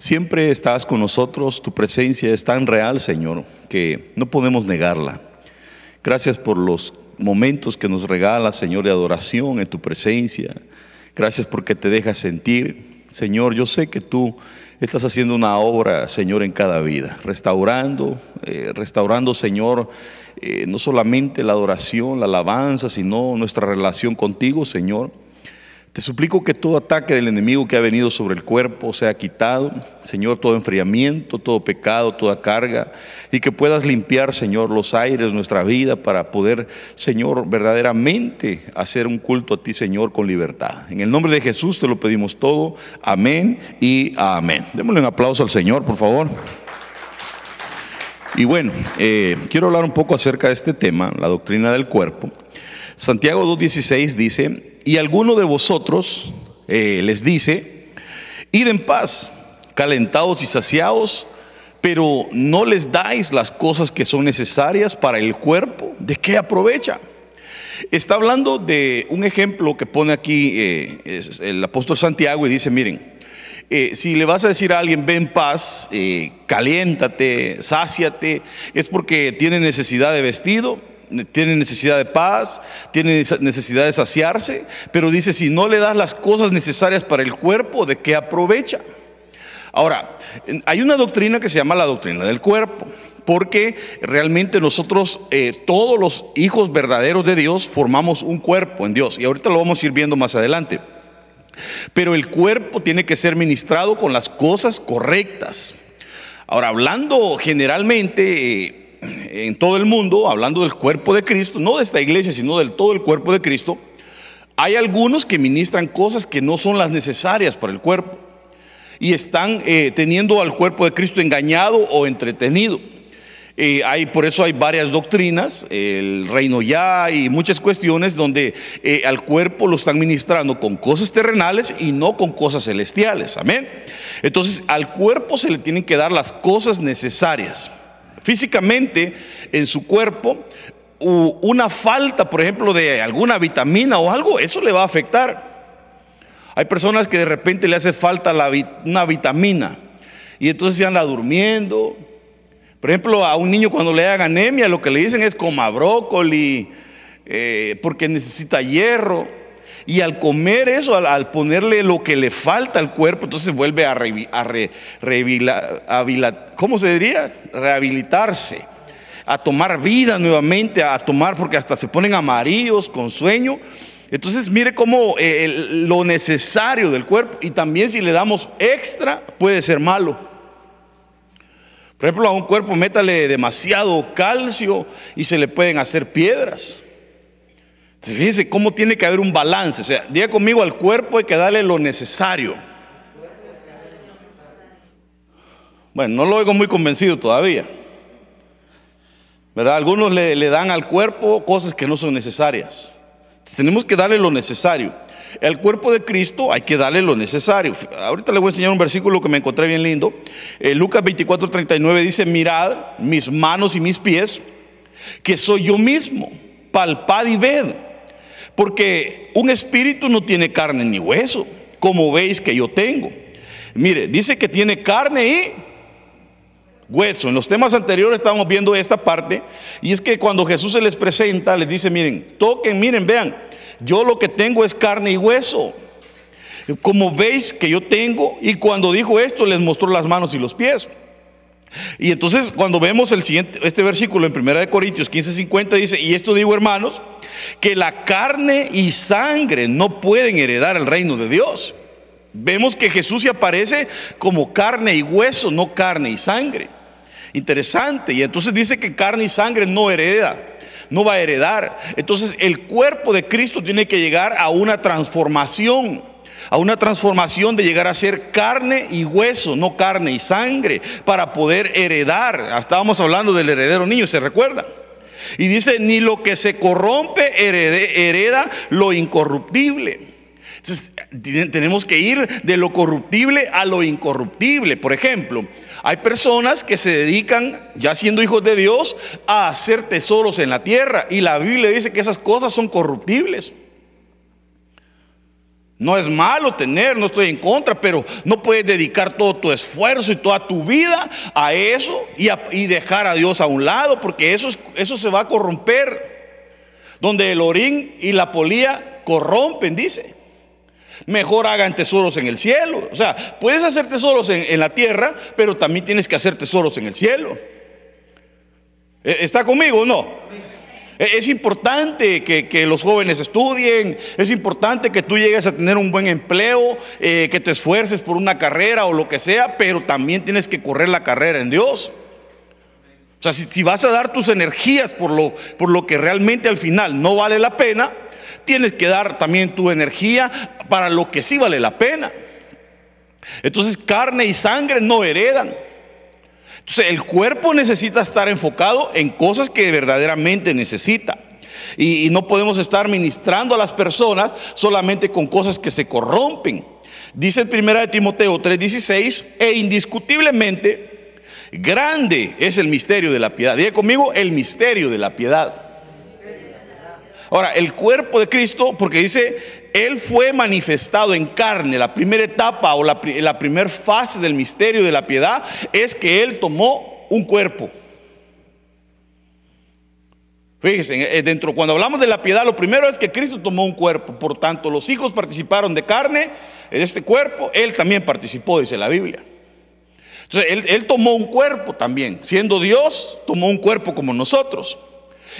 Siempre estás con nosotros, tu presencia es tan real, Señor, que no podemos negarla. Gracias por los momentos que nos regalas, Señor, de adoración en tu presencia. Gracias porque te dejas sentir. Señor, yo sé que tú estás haciendo una obra, Señor, en cada vida, restaurando, eh, restaurando, Señor, eh, no solamente la adoración, la alabanza, sino nuestra relación contigo, Señor. Te suplico que todo ataque del enemigo que ha venido sobre el cuerpo sea quitado, Señor, todo enfriamiento, todo pecado, toda carga, y que puedas limpiar, Señor, los aires nuestra vida para poder, Señor, verdaderamente hacer un culto a ti, Señor, con libertad. En el nombre de Jesús te lo pedimos todo. Amén y amén. Démosle un aplauso al Señor, por favor. Y bueno, eh, quiero hablar un poco acerca de este tema, la doctrina del cuerpo. Santiago 2.16 dice, y alguno de vosotros eh, les dice, id en paz, calentados y saciados, pero no les dais las cosas que son necesarias para el cuerpo, ¿de qué aprovecha? Está hablando de un ejemplo que pone aquí eh, el apóstol Santiago y dice, miren, eh, si le vas a decir a alguien, ven paz, caliéntate, sáciate, es porque tiene necesidad de vestido, tiene necesidad de paz, tiene necesidad de saciarse, pero dice, si no le das las cosas necesarias para el cuerpo, ¿de qué aprovecha? Ahora, hay una doctrina que se llama la doctrina del cuerpo, porque realmente nosotros, eh, todos los hijos verdaderos de Dios, formamos un cuerpo en Dios, y ahorita lo vamos a ir viendo más adelante. Pero el cuerpo tiene que ser ministrado con las cosas correctas. Ahora, hablando generalmente, eh, en todo el mundo, hablando del cuerpo de Cristo, no de esta iglesia, sino del todo el cuerpo de Cristo, hay algunos que ministran cosas que no son las necesarias para el cuerpo y están eh, teniendo al cuerpo de Cristo engañado o entretenido. Eh, hay, por eso hay varias doctrinas, el reino ya y muchas cuestiones donde eh, al cuerpo lo están ministrando con cosas terrenales y no con cosas celestiales. Amén. Entonces al cuerpo se le tienen que dar las cosas necesarias físicamente en su cuerpo, una falta, por ejemplo, de alguna vitamina o algo, eso le va a afectar. Hay personas que de repente le hace falta una vitamina y entonces se anda durmiendo. Por ejemplo, a un niño cuando le haga anemia, lo que le dicen es coma brócoli, eh, porque necesita hierro. Y al comer eso, al, ponerle lo que le falta al cuerpo, entonces vuelve a, ¿cómo se diría? Rehabilitarse, a tomar vida nuevamente, a tomar, porque hasta se ponen amarillos con sueño. Entonces mire cómo eh, lo necesario del cuerpo y también si le damos extra puede ser malo. Por ejemplo, a un cuerpo métale demasiado calcio y se le pueden hacer piedras. Fíjense cómo tiene que haber un balance. O sea, diga conmigo, al cuerpo hay que darle lo necesario. Bueno, no lo oigo muy convencido todavía. ¿Verdad? Algunos le, dan al cuerpo cosas que no son necesarias. tenemos que darle lo necesario. El cuerpo de Cristo hay que darle lo necesario. Ahorita le voy a enseñar un versículo que me encontré bien lindo. Eh, Lucas 24, 39 dice, mirad mis manos y mis pies, que soy yo mismo. Palpad y ved porque un espíritu no tiene carne ni hueso, como veis que yo tengo. Mire, dice que tiene carne y hueso. En los temas anteriores estábamos viendo esta parte. Y es que cuando Jesús se les presenta, les dice, miren, toquen, miren, vean, yo lo que tengo es carne y hueso. Como veis que yo tengo. Y cuando dijo esto, les mostró las manos y los pies. Y entonces cuando vemos el siguiente, este versículo en 1 Corintios 15:50 dice, y esto digo hermanos, que la carne y sangre no pueden heredar el reino de Dios. Vemos que Jesús se aparece como carne y hueso, no carne y sangre. Interesante. Y entonces dice que carne y sangre no hereda, no va a heredar. Entonces el cuerpo de Cristo tiene que llegar a una transformación a una transformación de llegar a ser carne y hueso, no carne y sangre, para poder heredar. Estábamos hablando del heredero niño, ¿se recuerda? Y dice, ni lo que se corrompe hereda lo incorruptible. Entonces, tenemos que ir de lo corruptible a lo incorruptible. Por ejemplo, hay personas que se dedican, ya siendo hijos de Dios, a hacer tesoros en la tierra. Y la Biblia dice que esas cosas son corruptibles. No es malo tener, no estoy en contra, pero no puedes dedicar todo tu esfuerzo y toda tu vida a eso y, dejar a Dios a un lado, porque eso, eso se va a corromper. Donde el orín y la polía corrompen, dice. Mejor hagan tesoros en el cielo. O sea, puedes hacer tesoros en la tierra, pero también tienes que hacer tesoros en el cielo. ¿E-, ¿Está conmigo o no? Es importante que, los jóvenes estudien, es importante que tú llegues a tener un buen empleo, eh, que te esfuerces por una carrera o lo que sea, pero también tienes que correr la carrera en Dios. O sea, si, vas a dar tus energías por lo, por lo que realmente al final no vale la pena, tienes que dar también tu energía para lo que sí vale la pena. Entonces carne y sangre no heredan. El cuerpo necesita estar enfocado en cosas que verdaderamente necesita. Y, no podemos estar ministrando a las personas solamente con cosas que se corrompen. Dice en 1 de Timoteo 3:16, e indiscutiblemente grande es el misterio de la piedad. Diga conmigo, el misterio de la piedad. Ahora, el cuerpo de Cristo, porque dice, Él fue manifestado en carne. La primera etapa o la, primera fase del misterio de la piedad es que Él tomó un cuerpo. Fíjense, eh, dentro, cuando hablamos de la piedad, lo primero es que Cristo tomó un cuerpo. Por tanto, los hijos participaron de carne, en este cuerpo, Él también participó, dice la Biblia. Entonces, él tomó un cuerpo también. Siendo Dios, tomó un cuerpo como nosotros.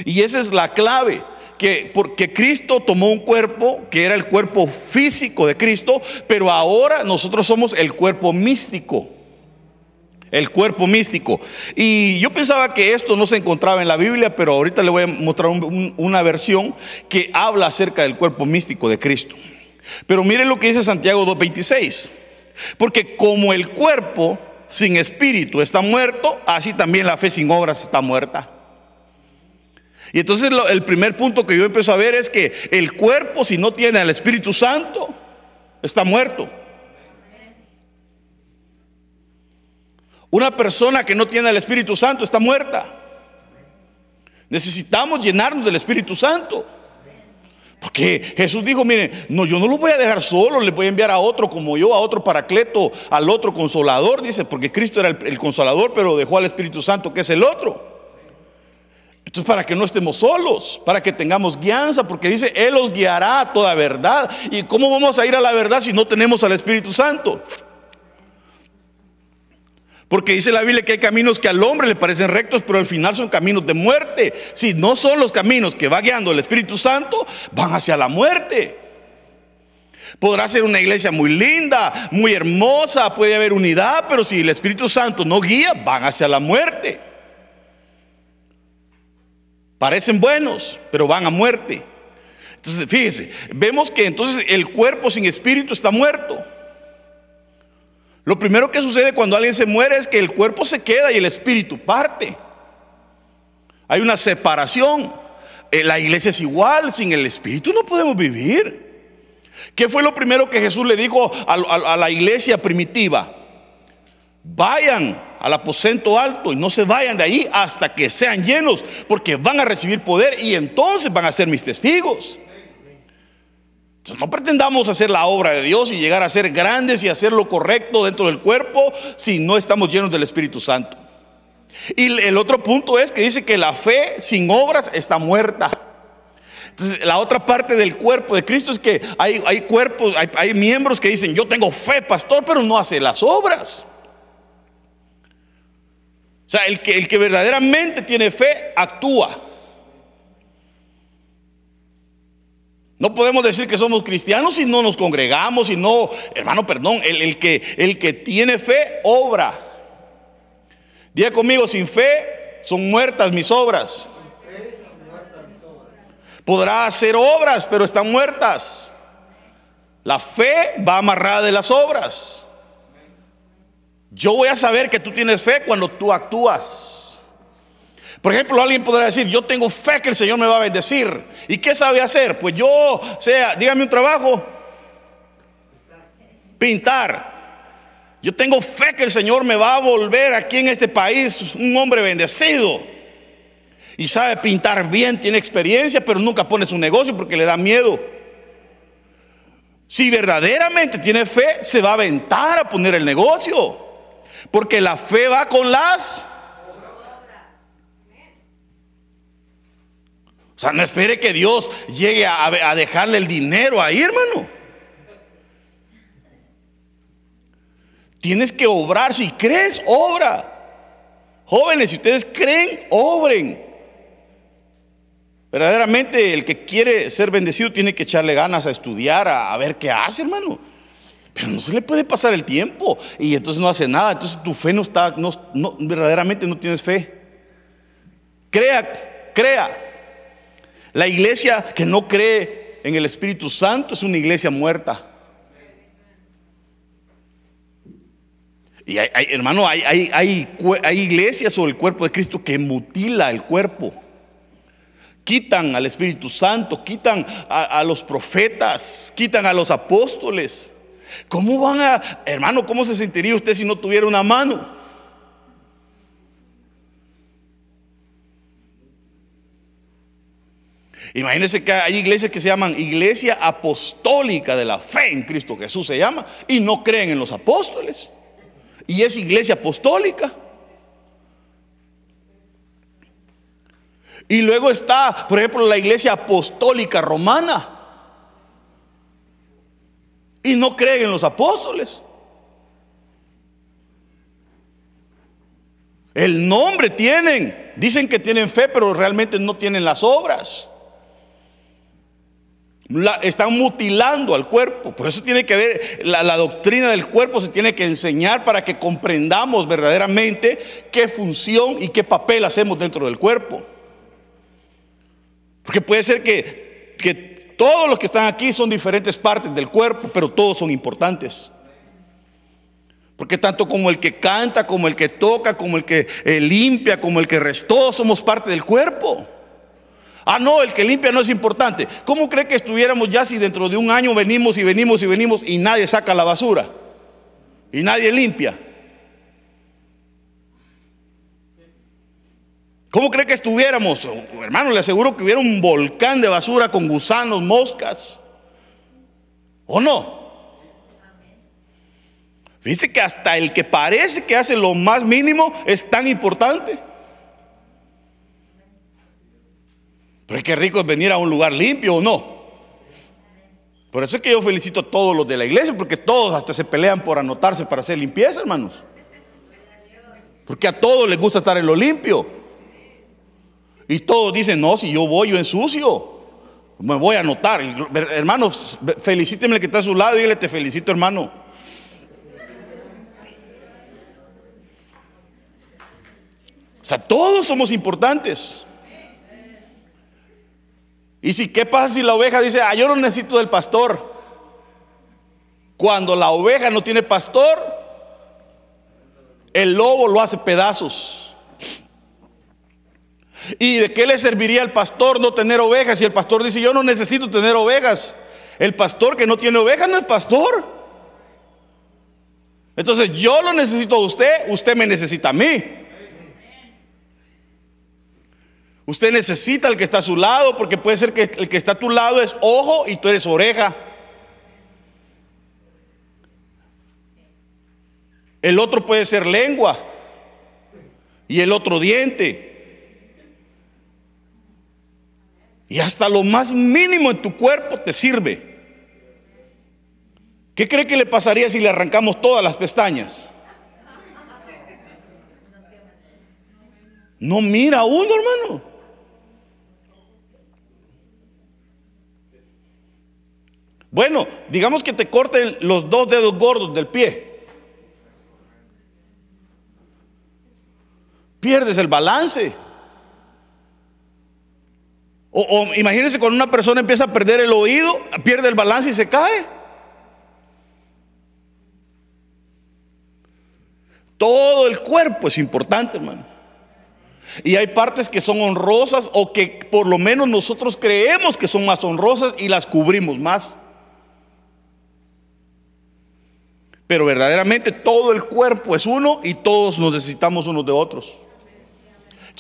Y esa es la clave que porque Cristo tomó un cuerpo que era el cuerpo físico de Cristo, pero ahora nosotros somos el cuerpo místico. El cuerpo místico. Y yo pensaba que esto no se encontraba en la Biblia, pero ahorita le voy a mostrar una versión que habla acerca del cuerpo místico de Cristo. Pero miren lo que dice Santiago 2.26. Porque como el cuerpo sin espíritu está muerto, así también la fe sin obras está muerta. Y entonces el primer punto que yo empiezo a ver es que el cuerpo, si no tiene al Espíritu Santo, está muerto. Una persona que no tiene al Espíritu Santo está muerta. Necesitamos llenarnos del Espíritu Santo. Porque Jesús dijo, miren, no, yo no lo voy a dejar solo, le voy a enviar a otro como yo, a otro paracleto, al otro consolador, dice, porque Cristo era el consolador, pero dejó al Espíritu Santo, que es el otro. Entonces, para que no estemos solos, para que tengamos guianza, porque dice, Él os guiará a toda verdad. ¿Y cómo vamos a ir a la verdad si no tenemos al Espíritu Santo? Porque dice la Biblia que hay caminos que al hombre le parecen rectos, pero al final son caminos de muerte. Si no son los caminos que va guiando el Espíritu Santo, van hacia la muerte. Podrá ser una iglesia muy linda, muy hermosa, puede haber unidad, pero si el Espíritu Santo no guía, van hacia la muerte. Parecen buenos, pero van a muerte. Entonces, fíjese, vemos que entonces el cuerpo sin espíritu está muerto. Lo primero que sucede cuando alguien se muere es que el cuerpo se queda y el espíritu parte. Hay una separación. Eh, la iglesia es igual, sin el espíritu no podemos vivir. ¿Qué fue lo primero que Jesús le dijo a, la iglesia primitiva? Vayan al aposento alto y no se vayan de ahí hasta que sean llenos, porque van a recibir poder y entonces van a ser mis testigos. Entonces no pretendamos hacer la obra de Dios y llegar a ser grandes y hacer lo correcto dentro del cuerpo si no estamos llenos del Espíritu Santo. Y el otro punto es que dice que la fe sin obras está muerta. Entonces, la otra parte del cuerpo de Cristo es que hay, hay cuerpos, hay, hay miembros que dicen, yo tengo fe, pastor, pero no hace las obras. O sea, el que, el que verdaderamente tiene fe actúa. No podemos decir que somos cristianos si no nos congregamos, si no, hermano, perdón, el, que, el que tiene fe obra. Diga conmigo, sin fe son muertas mis obras. Podrá hacer obras, pero están muertas. La fe va amarrada de las obras. Yo voy a saber que tú tienes fe cuando tú actúas. Por ejemplo, alguien podrá decir, yo tengo fe que el Señor me va a bendecir. ¿Y qué sabe hacer? Pues yo, sea, dígame un trabajo. Pintar. Yo tengo fe que el Señor me va a volver aquí en este país un hombre bendecido. Y sabe pintar bien, tiene experiencia, pero nunca pone su negocio porque le da miedo. Si verdaderamente tiene fe, se va a aventar a poner el negocio. Porque la fe va con las... O sea, no espere que Dios llegue a, a dejarle el dinero ahí, hermano. Tienes que obrar. Si crees, obra. Jóvenes, si ustedes creen, obren. Verdaderamente el que quiere ser bendecido tiene que echarle ganas a estudiar, a, ver qué hace, hermano. No se le puede pasar el tiempo y entonces no hace nada. Entonces tu fe no está, no, verdaderamente no tienes fe. Crea, crea. La iglesia que no cree en el Espíritu Santo es una iglesia muerta. Y hay, hermano, hay, hay, iglesias o el cuerpo de Cristo que mutila el cuerpo. Quitan al Espíritu Santo, quitan a, los profetas, quitan a los apóstoles. ¿Cómo van a, hermano, cómo se sentiría usted si no tuviera una mano? Imagínense que hay iglesias que se llaman Iglesia Apostólica de la Fe en Cristo Jesús, se llama, y no creen en los apóstoles y es iglesia apostólica. Y luego está, por ejemplo, la iglesia apostólica romana. Y no creen en los apóstoles. El nombre tienen. Dicen que tienen fe, pero realmente no tienen las obras están mutilando al cuerpo. Por eso tiene que ver, la, la, doctrina del cuerpo se tiene que enseñar para que comprendamos verdaderamente qué función y qué papel hacemos dentro del cuerpo. Porque puede ser que, que todos los que están aquí son diferentes partes del cuerpo, pero todos son importantes. Porque tanto como el que canta, como el que toca, como el que eh, limpia, como el que restó, somos parte del cuerpo. Ah, no, el que limpia no es importante. ¿Cómo cree que estuviéramos ya si dentro de un año venimos y venimos y venimos y nadie saca la basura? Y nadie limpia. ¿Cómo cree que estuviéramos? Hermano, le aseguro que hubiera un volcán de basura con gusanos, moscas. ¿O no? Dice que hasta el que parece que hace lo más mínimo es tan importante. Pero qué rico es venir a un lugar limpio o no. Por eso es que yo felicito a todos los de la iglesia, porque todos hasta se pelean por anotarse para hacer limpieza, hermanos. Porque a todos les gusta estar en lo limpio. Y todos dicen, no, si yo voy, yo ensucio. Me voy a anotar. Hermanos, felicíteme el que está a su lado dile, te felicito, hermano. O sea, todos somos importantes. Y si, ¿qué pasa si la oveja dice, ah, yo no necesito del pastor? Cuando la oveja no tiene pastor, el lobo lo hace pedazos. ¿Y de qué le serviría al pastor no tener ovejas? Si el pastor dice, yo no necesito tener ovejas. El pastor que no tiene ovejas no es pastor. Entonces yo lo necesito a usted, usted me necesita a mí. Usted necesita al que está a su lado porque puede ser que el que está a tu lado es ojo y tú eres oreja. El otro puede ser lengua y el otro diente. Y hasta lo más mínimo en tu cuerpo te sirve. ¿Qué cree que le pasaría si le arrancamos todas las pestañas? No mira uno, hermano. Bueno, digamos que te corten los dos dedos gordos del pie. Pierdes el balance. O, imagínense cuando una persona empieza a perder el oído, pierde el balance y se cae. Todo el cuerpo es importante, hermano. Y hay partes que son honrosas o que por lo menos nosotros creemos que son más honrosas y las cubrimos más. Pero verdaderamente todo el cuerpo es uno y todos nos necesitamos unos de otros.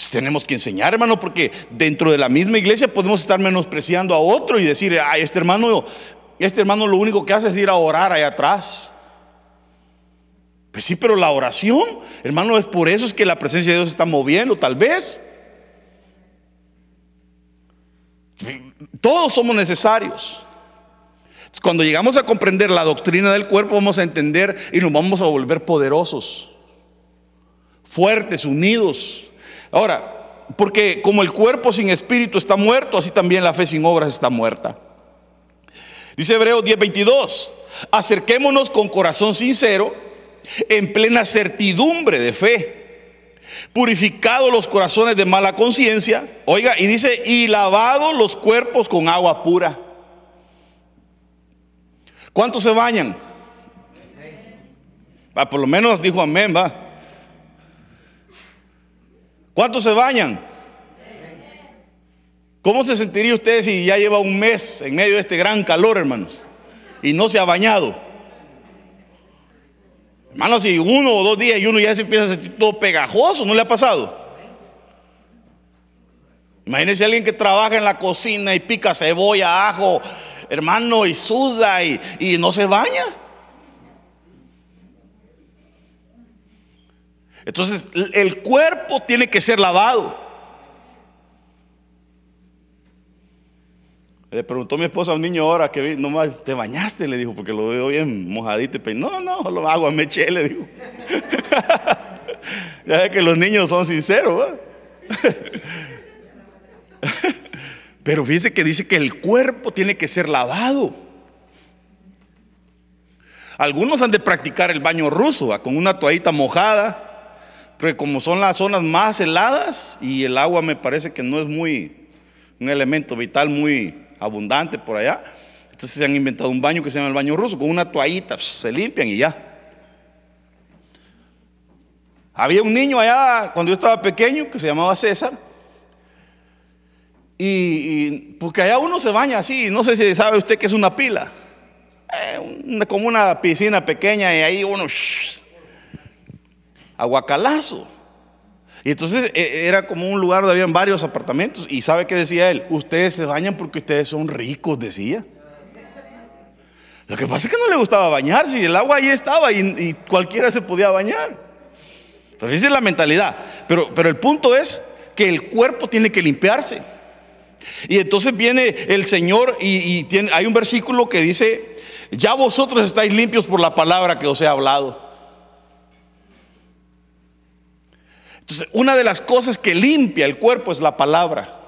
Entonces tenemos que enseñar, hermano, porque dentro de la misma iglesia podemos estar menospreciando a otro y decir, ay, este hermano este hermano lo único que hace es ir a orar allá atrás. Pues sí, pero la oración, hermano, es por eso es que la presencia de Dios se está moviendo, tal vez. Todos somos necesarios. Cuando llegamos a comprender la doctrina del cuerpo, vamos a entender y nos vamos a volver poderosos, fuertes, unidos. Ahora, porque como el cuerpo sin espíritu está muerto, así también la fe sin obras está muerta. Dice Hebreos 10:22, acerquémonos con corazón sincero, en plena certidumbre de fe purificados los corazones de mala conciencia, oiga, y dice, y lavados los cuerpos con agua pura. ¿Cuántos se bañan? Ah, por lo menos dijo amén, va. ¿Cuántos se bañan? ¿Cómo se sentiría usted si ya lleva un mes en medio de este gran calor, hermanos? Y no se ha bañado. Hermanos, si uno o dos días y uno ya se empieza a sentir todo pegajoso, ¿no le ha pasado? Imagínense a alguien que trabaja en la cocina y pica cebolla, ajo, hermano, y suda y, y no se baña. Entonces, el cuerpo tiene que ser lavado. Le preguntó mi esposa a un niño ahora que nomás te bañaste, le dijo, porque lo veo bien mojadito. Y no, no, lo hago a meche, le dijo. ya ve que los niños son sinceros. Pero fíjese que dice que el cuerpo tiene que ser lavado. Algunos han de practicar el baño ruso, con una toallita mojada, pero como son las zonas más heladas y el agua me parece que no es muy, un elemento vital muy abundante por allá. Entonces se han inventado un baño que se llama el baño ruso, con una toallita, pues, se limpian y ya. Había un niño allá cuando yo estaba pequeño que se llamaba César. Y, porque allá uno se baña así, no sé si sabe usted que es una pila. Eh, como una piscina pequeña y ahí uno aguacalazo. Y entonces e, era como un lugar donde habían varios apartamentos. Y ¿sabe qué decía él? Ustedes se bañan porque ustedes son ricos, decía. Lo que pasa es que no le gustaba bañarse y el agua ahí estaba y, cualquiera se podía bañar. Pero esa es la mentalidad. Pero, pero el punto es que el cuerpo tiene que limpiarse. Y entonces viene el Señor y, hay un versículo que dice, ya vosotros estáis limpios por la palabra que os he hablado. Entonces, una de las cosas que limpia el cuerpo es la palabra.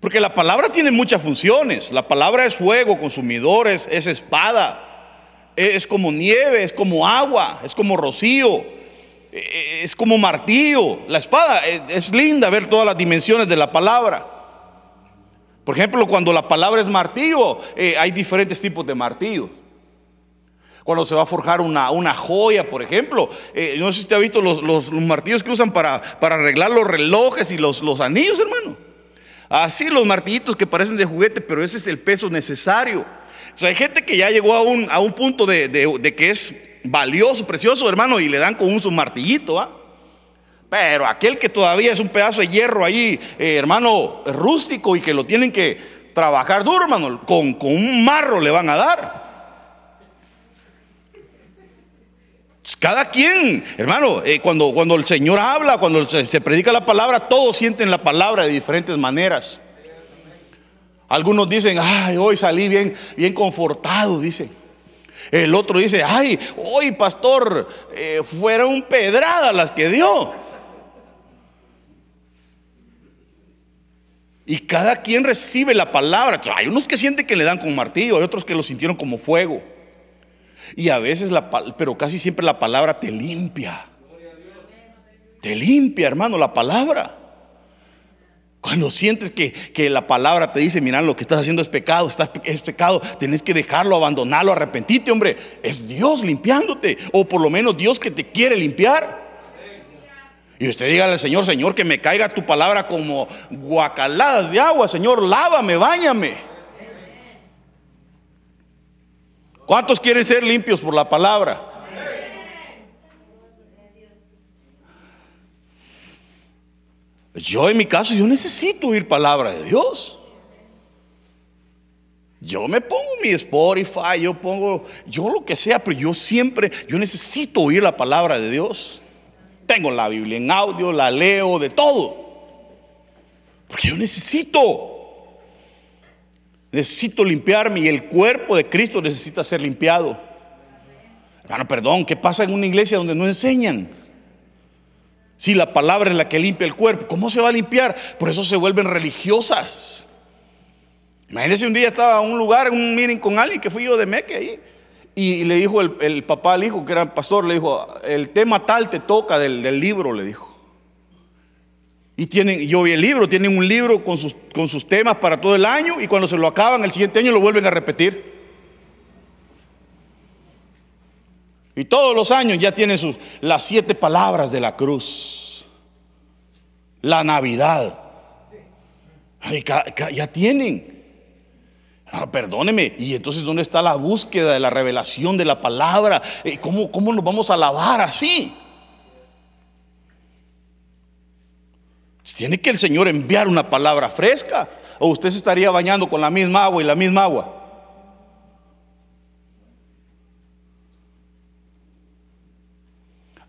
Porque la palabra tiene muchas funciones. La palabra es fuego, consumidores, es espada, es como nieve, es como agua, es como rocío, es como martillo. La espada es linda ver todas las dimensiones de la palabra. Por ejemplo, cuando la palabra es martillo, eh, hay diferentes tipos de martillo. Cuando se va a forjar una, una joya, por ejemplo. Eh, no sé si usted ha visto los, martillos que usan para, para, arreglar los relojes y los, los anillos, hermano. Así los martillitos que parecen de juguete, pero ese es el peso necesario. O sea, hay gente que ya llegó a un, a un punto de, que es valioso, precioso, hermano, y le dan con un su martillito, ¿ah? Pero aquel que todavía es un pedazo de hierro ahí, eh, hermano, rústico y que lo tienen que trabajar duro, hermano, con, con un marro le van a dar. Cada quien, hermano, eh, cuando, cuando el Señor habla, cuando se, predica la palabra, todos sienten la palabra de diferentes maneras. Algunos dicen, ay, hoy salí bien, bien confortado, dice. El otro dice, ay, hoy pastor, eh, fueron pedradas las que dio. Y cada quien recibe la palabra. Hay unos que sienten que le dan con martillo, hay otros que lo sintieron como fuego. Y a veces, la, pero casi siempre la palabra te limpia. Te limpia, hermano, la palabra. Cuando sientes que, la palabra te dice, mira, lo que estás haciendo es pecado, es pecado, tienes que dejarlo, abandonarlo, arrepentirte, hombre. Es Dios limpiándote, o por lo menos Dios que te quiere limpiar. Y usted diga al Señor, Señor, que me caiga tu palabra como guacaladas de agua, Señor, lávame, bañame. ¿Cuántos quieren ser limpios por la palabra? Yo en mi caso, yo necesito oír palabra de Dios. Yo me pongo mi Spotify, yo pongo, yo lo que sea, pero yo siempre, yo necesito oír la palabra de Dios. Tengo la Biblia en audio, la leo, de todo. Porque yo necesito. Necesito limpiarme y el cuerpo de Cristo necesita ser limpiado. Hermano, perdón, ¿qué pasa en una iglesia donde no enseñan? Si la palabra es la que limpia el cuerpo, ¿cómo se va a limpiar? Por eso se vuelven religiosas. Imagínense un día estaba en un lugar, en un meeting con alguien que fui yo de Meque ahí. Y le dijo el, papá al hijo, que era pastor, le dijo, el tema tal te toca del, libro, le dijo. Y tienen, yo vi el libro, tienen un libro con sus, con sus temas para todo el año y cuando se lo acaban el siguiente año lo vuelven a repetir. Y todos los años ya tienen sus, las siete palabras de la cruz. La Navidad. Ya tienen. Ah, perdóneme, y entonces ¿dónde está la búsqueda de la revelación de la palabra? Eh, ¿Cómo, cómo nos vamos a lavar así? Tiene que el Señor enviar una palabra fresca o usted se estaría bañando con la misma agua y la misma agua.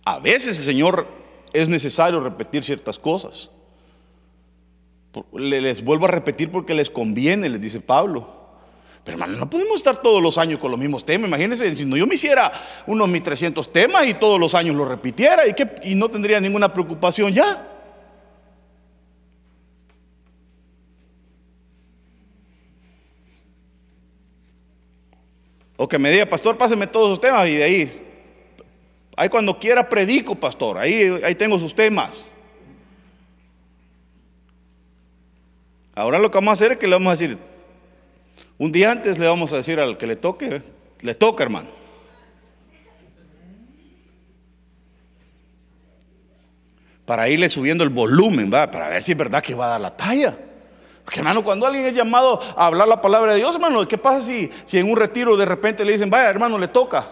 A veces el Señor es necesario repetir ciertas cosas. Les vuelvo a repetir porque les conviene, les dice Pablo. Pero hermano, no podemos estar todos los años con los mismos temas. Imagínense, si no yo me hiciera unos 1300 temas y todos los años lo repitiera y, que, y no tendría ninguna preocupación ya. O que me diga, pastor, páseme todos los temas y de ahí, ahí cuando quiera predico, pastor, ahí, ahí tengo sus temas. Ahora lo que vamos a hacer es que le vamos a decir, un día antes le vamos a decir al que le toque, le toca, hermano. Para irle subiendo el volumen, ¿va? para ver si es verdad que va a dar la talla. Porque hermano, cuando alguien es llamado a hablar la palabra de Dios, hermano, ¿qué pasa si, si en un retiro de repente le dicen, vaya hermano, le toca?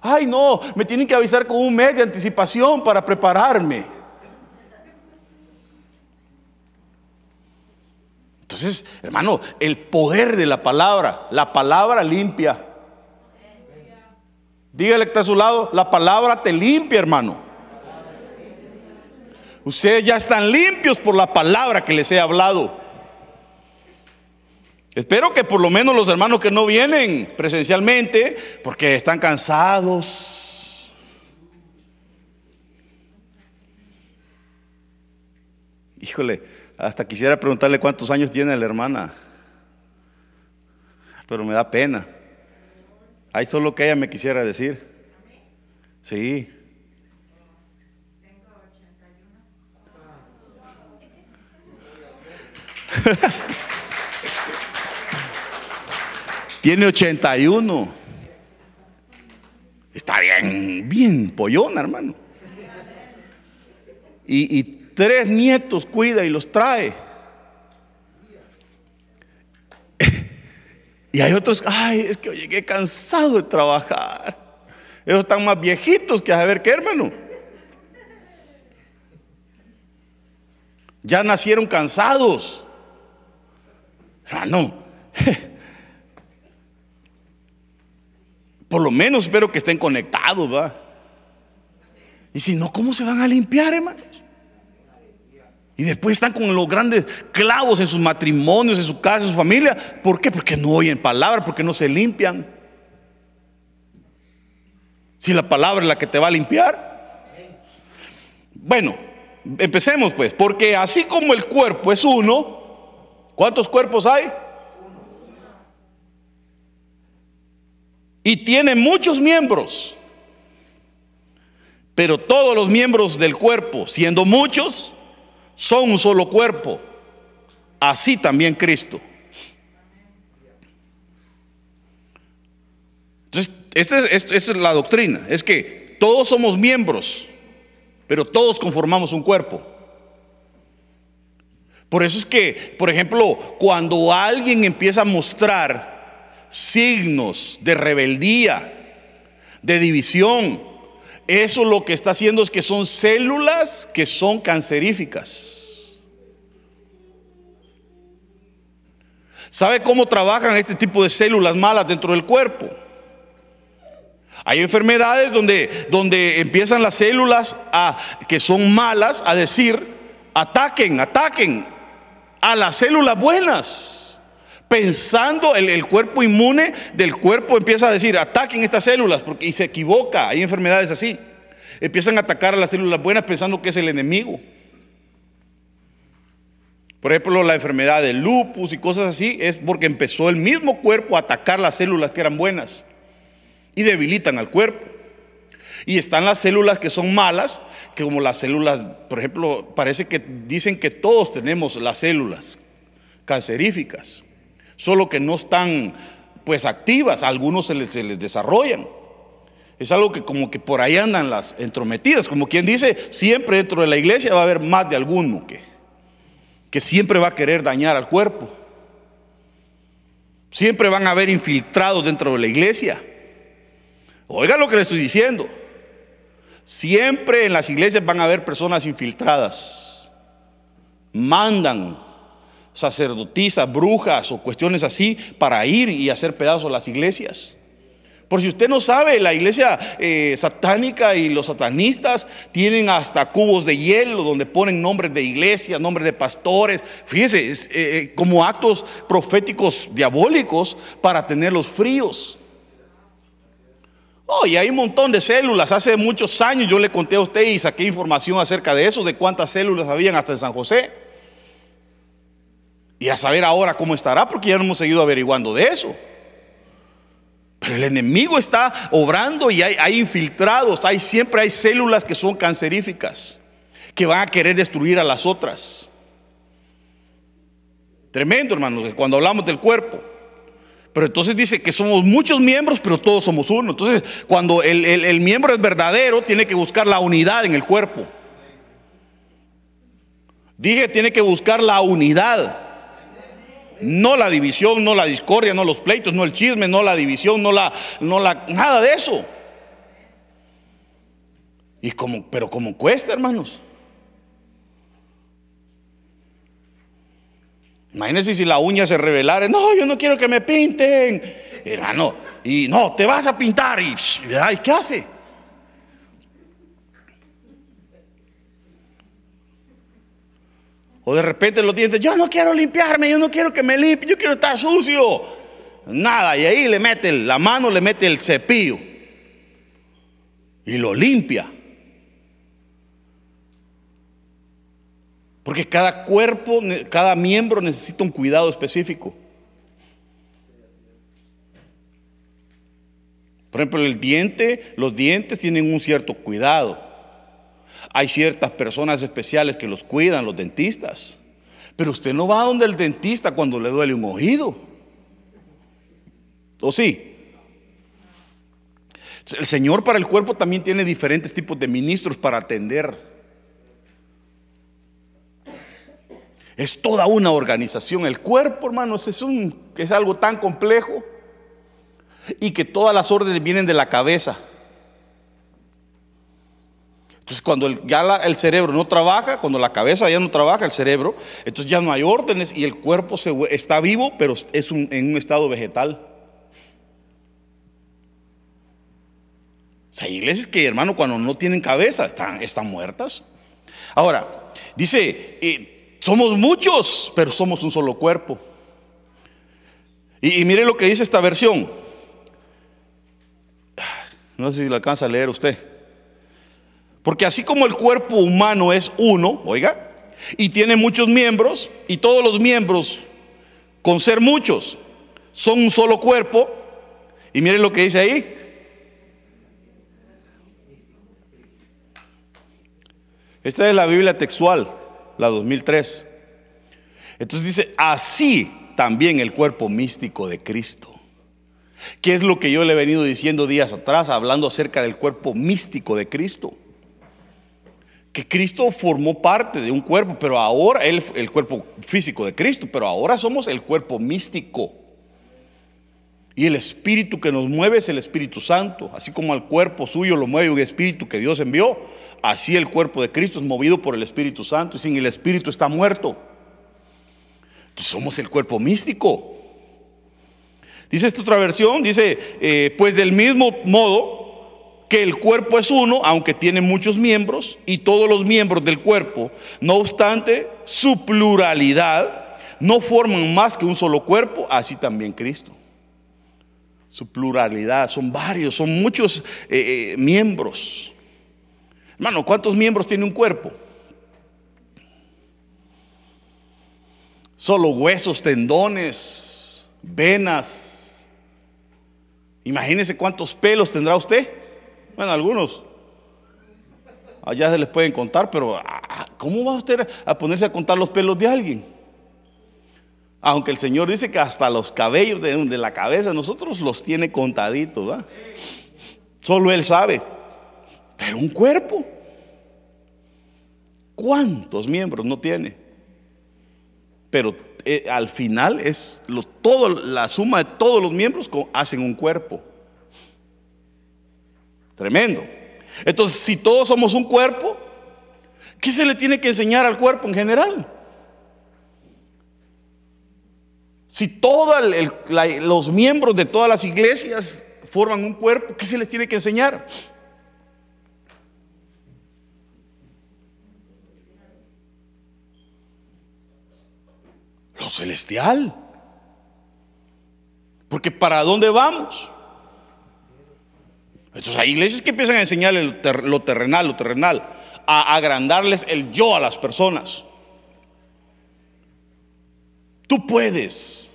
Ay, no, me tienen que avisar con un mes de anticipación para prepararme. Entonces, hermano, el poder de la palabra, la palabra limpia. Dígale que está a su lado, la palabra te limpia, hermano. Ustedes ya están limpios por la palabra que les he hablado. Espero que por lo menos los hermanos que no vienen presencialmente, porque están cansados. Híjole, hasta quisiera preguntarle cuántos años tiene la hermana. Pero me da pena. Hay solo que ella me quisiera decir. Sí. Tiene 81. Está bien, bien pollona, hermano. Y, y tres nietos cuida y los trae. Y hay otros, ay, es que llegué cansado de trabajar. Ellos están más viejitos que a ver qué, hermano. Ya nacieron cansados. Por lo menos espero que estén conectados, ¿va? Y si no, ¿cómo se van a limpiar, hermano? Y después están con los grandes clavos en sus matrimonios, en su casa, en su familia. ¿Por qué? Porque no oyen palabra, porque no se limpian. Si la palabra es la que te va a limpiar. Bueno, empecemos pues, porque así como el cuerpo es uno, ¿cuántos cuerpos hay? Y tiene muchos miembros. Pero todos los miembros del cuerpo, siendo muchos, son un solo cuerpo, así también Cristo. Entonces, esta es, la doctrina, es que todos somos miembros, pero todos conformamos un cuerpo. Por eso es que, por ejemplo, cuando alguien empieza a mostrar signos de rebeldía, de división, eso lo que está haciendo es que son células que son canceríficas. ¿Sabe cómo trabajan este tipo de células malas dentro del cuerpo? Hay enfermedades donde, donde empiezan las células a, que son malas a decir, ataquen, ataquen a las células buenas. Pensando, el, el cuerpo inmune del cuerpo empieza a decir, ataquen estas células, porque, y se equivoca, hay enfermedades así. Empiezan a atacar a las células buenas pensando que es el enemigo. Por ejemplo, la enfermedad del lupus y cosas así es porque empezó el mismo cuerpo a atacar las células que eran buenas y debilitan al cuerpo. Y están las células que son malas, que como las células, por ejemplo, parece que dicen que todos tenemos las células canceríficas, solo que no están pues activas, a algunos se les, desarrollan. Es algo que como que por ahí andan las entrometidas, como quien dice, siempre dentro de la iglesia va a haber más de alguno que, que siempre va a querer dañar al cuerpo. Siempre van a haber infiltrados dentro de la iglesia. Oiga lo que le estoy diciendo. Siempre en las iglesias van a haber personas infiltradas. Mandan sacerdotisas, brujas o cuestiones así para ir y hacer pedazos las iglesias. Por si usted no sabe, la iglesia eh, satánica y los satanistas tienen hasta cubos de hielo donde ponen nombres de iglesias, nombres de pastores. Fíjese, eh, eh, como actos proféticos diabólicos para tenerlos fríos. Oh, y hay un montón de células. Hace muchos años yo le conté a usted y saqué información acerca de eso, de cuántas células habían hasta en San José. Y a saber ahora cómo estará, porque ya no hemos seguido averiguando de eso. Pero el enemigo está obrando y hay, infiltrados, hay, siempre hay células que son canceríficas, que van a querer destruir a las otras. Tremendo, hermanos, cuando hablamos del cuerpo. Pero entonces dice que somos muchos miembros, pero todos somos uno. Entonces, cuando el, el, miembro es verdadero, tiene que buscar la unidad en el cuerpo. Dije, tiene que buscar la unidad. No la división, no la discordia, no los pleitos, no el chisme, no la división, no la, no la, nada de eso. Y como, pero como cuesta, hermanos. Imagínense si la uña se revelara, no, yo no quiero que me pinten, hermano, y no, te vas a pintar, y, ay, ¿qué hace? O de repente los dientes, yo no quiero limpiarme, yo no quiero que me limpie, yo quiero estar sucio. Nada, y ahí le mete la mano, le mete el cepillo y lo limpia. Porque cada cuerpo, cada miembro necesita un cuidado específico. Por ejemplo, el diente, los dientes tienen un cierto cuidado. Hay ciertas personas especiales que los cuidan, los dentistas. Pero usted no va a donde el dentista cuando le duele un oído. ¿O sí? El Señor para el cuerpo también tiene diferentes tipos de ministros para atender Es toda una organización. El cuerpo, hermanos, es, un, es algo tan complejo y que todas las órdenes vienen de la cabeza. Entonces, cuando el, ya el cerebro no trabaja, cuando la cabeza ya no trabaja, el cerebro, entonces ya no hay órdenes y el cuerpo se, está vivo, pero es en un estado vegetal. hay iglesias que, hermano, cuando no tienen cabeza, están, muertas. Ahora, dice, eh, somos muchos, pero somos un solo cuerpo. Y, y mire lo que dice esta versión. No sé si lo alcanza a leer usted. Porque así como el cuerpo humano es uno, oiga, y tiene muchos miembros, y todos los miembros, con ser muchos, son un solo cuerpo, y mire lo que dice ahí. Esta es la Biblia textual la 2003. Entonces dice, así también el cuerpo místico de Cristo. ¿Qué es lo que yo le he venido diciendo días atrás, hablando acerca del cuerpo místico de Cristo? Que Cristo formó parte de un cuerpo, pero ahora, el cuerpo físico de Cristo, pero ahora somos el cuerpo místico. Y el espíritu que nos mueve es el Espíritu Santo, así como al cuerpo suyo lo mueve un espíritu que Dios envió, así el cuerpo de Cristo es movido por el Espíritu Santo y sin el Espíritu está muerto. somos el cuerpo místico. Dice esta otra versión, dice, eh, pues del mismo modo que el cuerpo es uno, aunque tiene muchos miembros, y todos los miembros del cuerpo, no obstante su pluralidad, no forman más que un solo cuerpo, así también Cristo. Su pluralidad, son varios, son muchos eh, eh, miembros. Hermano, ¿cuántos miembros tiene un cuerpo? Solo huesos, tendones, venas. Imagínese cuántos pelos tendrá usted. Bueno, algunos allá se les pueden contar, pero ah, ¿cómo va usted a ponerse a contar los pelos de alguien? Aunque el Señor dice que hasta los cabellos de, la cabeza, nosotros los tiene contaditos. Solo Él sabe. Pero un cuerpo, ¿cuántos miembros no tiene? Pero eh, al final es todo, la suma de todos los miembros hacen un cuerpo. Tremendo. Entonces, si todos somos un cuerpo, ¿qué se le tiene que enseñar al cuerpo en general? Si todos los miembros de todas las iglesias forman un cuerpo, ¿qué se les tiene que enseñar? Lo celestial. Porque ¿para dónde vamos? Entonces hay iglesias que empiezan a enseñarle lo terrenal, lo terrenal, a agrandarles el yo a las personas. Tú puedes,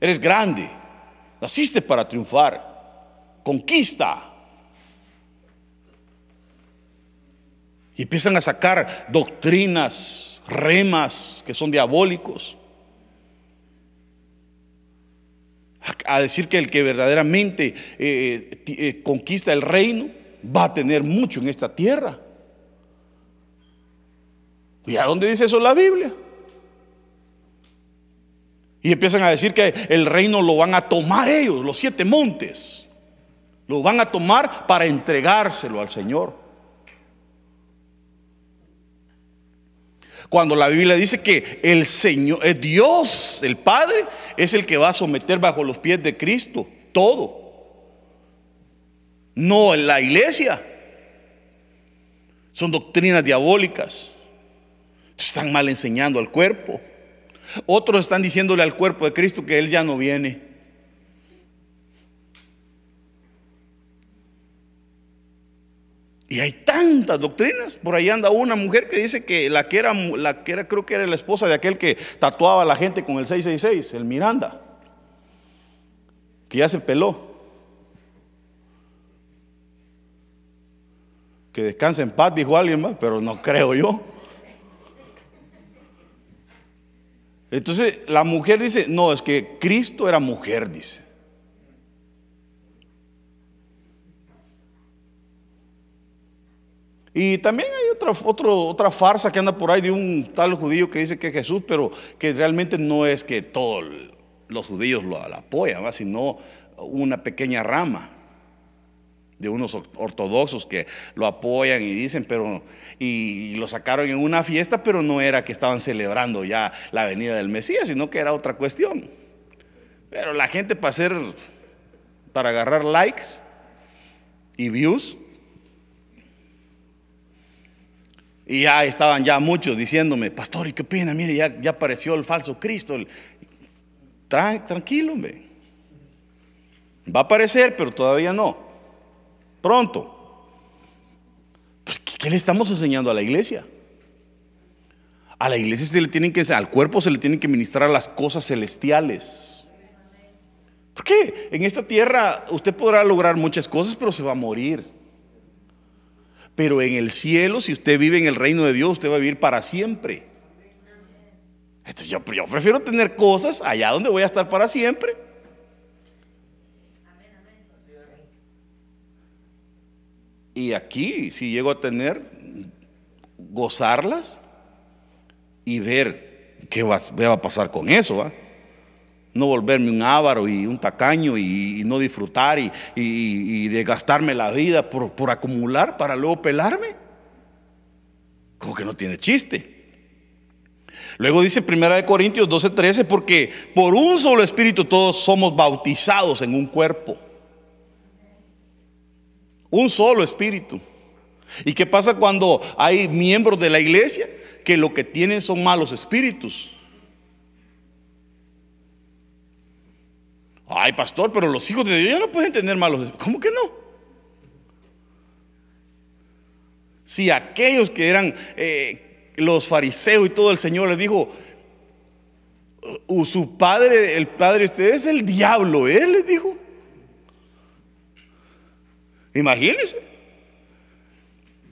eres grande, naciste para triunfar, conquista. Y empiezan a sacar doctrinas, remas que son diabólicos. A decir que el que verdaderamente eh, eh, conquista el reino va a tener mucho en esta tierra. ¿Y a dónde dice eso la Biblia? Y empiezan a decir que el reino lo van a tomar ellos, los siete montes. Lo van a tomar para entregárselo al Señor. Cuando la Biblia dice que el Señor, es Dios, el Padre, es el que va a someter bajo los pies de Cristo todo. No en la iglesia. Son doctrinas diabólicas. Están mal enseñando al cuerpo. Otros están diciéndole al cuerpo de Cristo que Él ya no viene. Y hay tantas doctrinas. Por ahí anda una mujer que dice que la que era, la que era, creo que era la esposa de aquel que tatuaba a la gente con el 666, el Miranda, que ya se peló. Que descanse en paz, dijo alguien más, pero no creo yo. Entonces la mujer dice, no, es que Cristo era mujer, dice. Y también hay otra, otra farsa que anda por ahí de un tal judío que dice que es Jesús, pero que realmente no es que todos los judíos lo, apoyan, sino una pequeña rama de unos ortodoxos que lo apoyan y dicen, pero y, lo sacaron en una fiesta, pero no era que estaban celebrando ya la venida del Mesías, sino que era otra cuestión. Pero la gente para hacer, para agarrar likes y views, Y ya estaban ya muchos diciéndome, pastor, ¿y qué pena? Mire, ya, ya apareció el falso Cristo. tranquilo, hombre. Va a aparecer, pero todavía no. Pronto. ¿Qué le estamos enseñando a la iglesia? A la iglesia se le tienen que, al cuerpo se le tienen que ministrar las cosas celestiales. ¿Por qué? En esta tierra usted podrá lograr muchas cosas, pero se va a morir. Pero en el cielo, si usted vive en el reino de Dios, usted va a vivir para siempre. Yo, prefiero tener cosas allá donde voy a estar para siempre. Y aquí, si llego a tener, gozarlas y ver qué va, a pasar con eso. ¿va? No volverme un avaro y un tacaño y, no disfrutar y, y, de gastarme la vida por, por acumular para luego pelarme. Como que no tiene chiste. Luego dice Primera de Corintios 12, 13, porque por un solo espíritu todos somos bautizados en un cuerpo. Un solo espíritu. ¿Y qué pasa cuando hay miembros de la iglesia que lo que tienen son malos espíritus? Ay, pastor, pero los hijos de Dios ya no pueden tener malos. ¿Cómo que no? Si aquellos que eran eh, los fariseos y todo el Señor les dijo, su padre, el padre de ustedes es el diablo, él les dijo. Imagínense.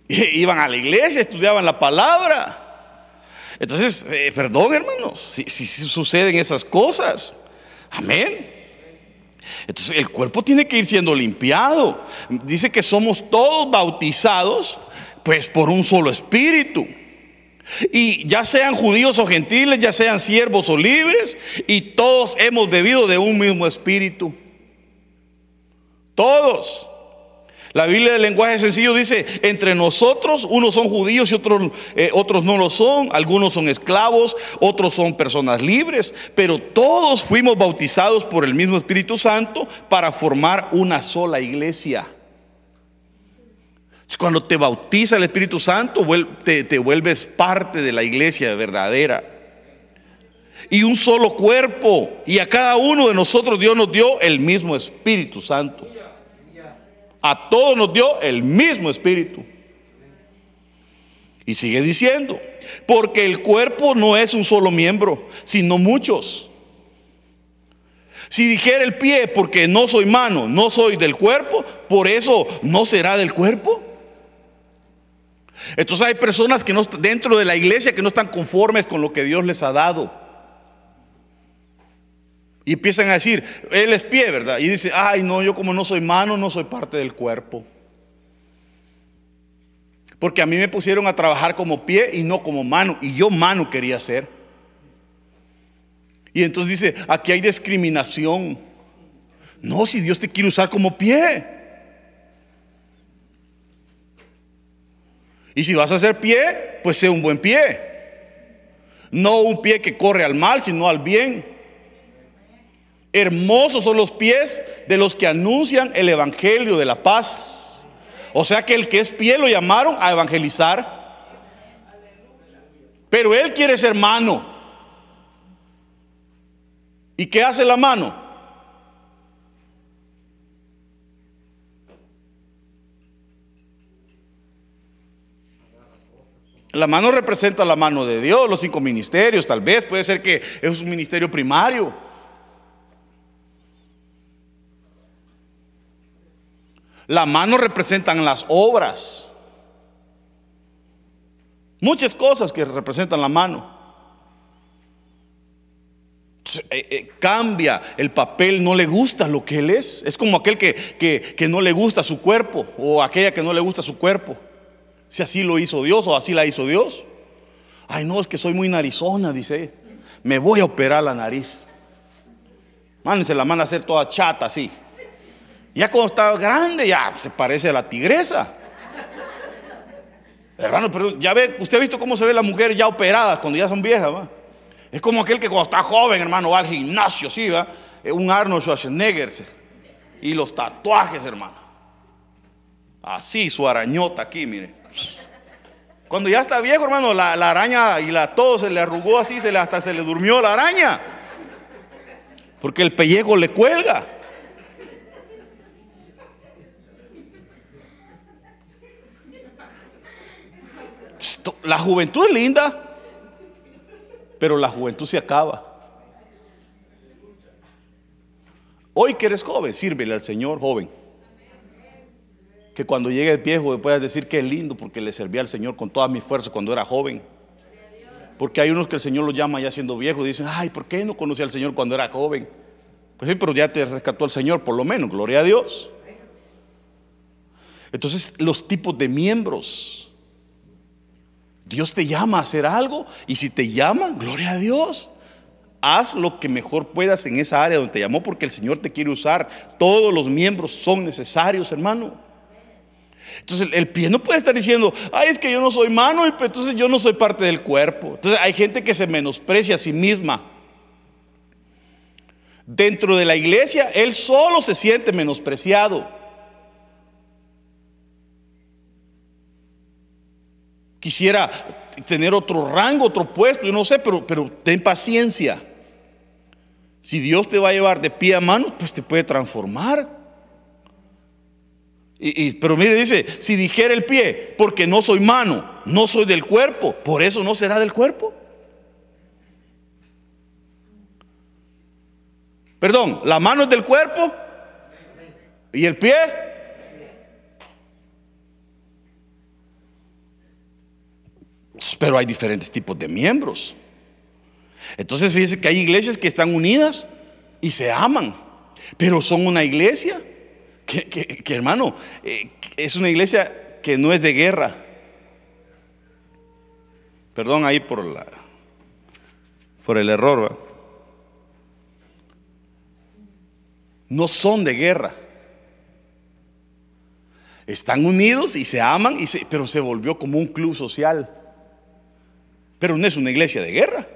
Iban a la iglesia, estudiaban la palabra. Entonces, eh, perdón hermanos, si, suceden esas cosas. Amén. Entonces el cuerpo tiene que ir siendo limpiado. Dice que somos todos bautizados, pues por un solo espíritu. Y ya sean judíos o gentiles, ya sean siervos o libres, y todos hemos bebido de un mismo espíritu. Todos. La Biblia del lenguaje sencillo dice, entre nosotros unos son judíos y otros, eh, otros no lo son, algunos son esclavos, otros son personas libres, pero todos fuimos bautizados por el mismo Espíritu Santo para formar una sola iglesia. Cuando te bautiza el Espíritu Santo, te, te vuelves parte de la iglesia verdadera y un solo cuerpo. Y a cada uno de nosotros Dios nos dio el mismo Espíritu Santo. A todos nos dio el mismo espíritu. Y sigue diciendo, porque el cuerpo no es un solo miembro, sino muchos. Si dijera el pie, porque no soy mano, no soy del cuerpo, por eso no será del cuerpo. Entonces hay personas que no dentro de la iglesia que no están conformes con lo que Dios les ha dado. Y empiezan a decir, él es pie, ¿verdad? Y dice, ay, no, yo como no soy mano, no soy parte del cuerpo. Porque a mí me pusieron a trabajar como pie y no como mano. Y yo mano quería ser. Y entonces dice, aquí hay discriminación. No, si Dios te quiere usar como pie. Y si vas a ser pie, pues sé un buen pie. No un pie que corre al mal, sino al bien. Hermosos son los pies de los que anuncian el Evangelio de la paz. O sea que el que es pie lo llamaron a evangelizar. Pero él quiere ser mano. ¿Y qué hace la mano? La mano representa la mano de Dios, los cinco ministerios, tal vez, puede ser que es un ministerio primario. La mano representan las obras. Muchas cosas que representan la mano. Eh, eh, cambia el papel, no le gusta lo que él es. Es como aquel que, que, no le gusta su cuerpo o aquella que no le gusta su cuerpo. Si así lo hizo Dios o así la hizo Dios. Ay, no, es que soy muy narizona, dice. Me voy a operar la nariz. Mano, se la manda a hacer toda chata así. Ya cuando está grande, ya se parece a la tigresa. Hermano, ya usted ha visto cómo se ve las mujeres ya operadas cuando ya son viejas, ¿va? Es como aquel que cuando está joven, hermano, va al gimnasio, sí, va. Un Arnold Schwarzenegger. Y los tatuajes, hermano. Así, su arañota aquí, mire. Cuando ya está viejo, hermano, la, araña y la todo se le arrugó así, se le, hasta se le durmió la araña. Porque el pellejo le cuelga. La juventud es linda, pero la juventud se acaba. Hoy que eres joven, sírvele al Señor joven. Que cuando llegue viejo puedas decir que es lindo porque le serví al Señor con toda mi fuerza cuando era joven. Porque hay unos que el Señor los llama ya siendo viejo y dicen, ay, ¿por qué no conocí al Señor cuando era joven? Pues sí, pero ya te rescató el Señor, por lo menos, gloria a Dios. Entonces, los tipos de miembros Dios te llama a hacer algo y si te llama, gloria a Dios. Haz lo que mejor puedas en esa área donde te llamó porque el Señor te quiere usar. Todos los miembros son necesarios, hermano. Entonces el, pie no puede estar diciendo, ay, es que yo no soy mano pues, entonces yo no soy parte del cuerpo. Entonces hay gente que se menosprecia a sí misma. Dentro de la iglesia, él solo se siente menospreciado. Quisiera tener otro rango, otro puesto, yo no sé, pero, pero ten paciencia. Si Dios te va a llevar de pie a mano, pues te puede transformar. Y, pero mire, dice, si dijera el pie, porque no soy mano, no soy del cuerpo, por eso no será del cuerpo. Perdón, la mano es del cuerpo y el pie. Pero hay diferentes tipos de miembros. Entonces fíjese que hay iglesias que están unidas y se aman, pero son una iglesia que, hermano, eh, es una iglesia que no es de guerra. Perdón ahí por, la, por el error. No son de guerra. Están unidos y se aman, pero se volvió como un club social. Pero no es una iglesia de guerra.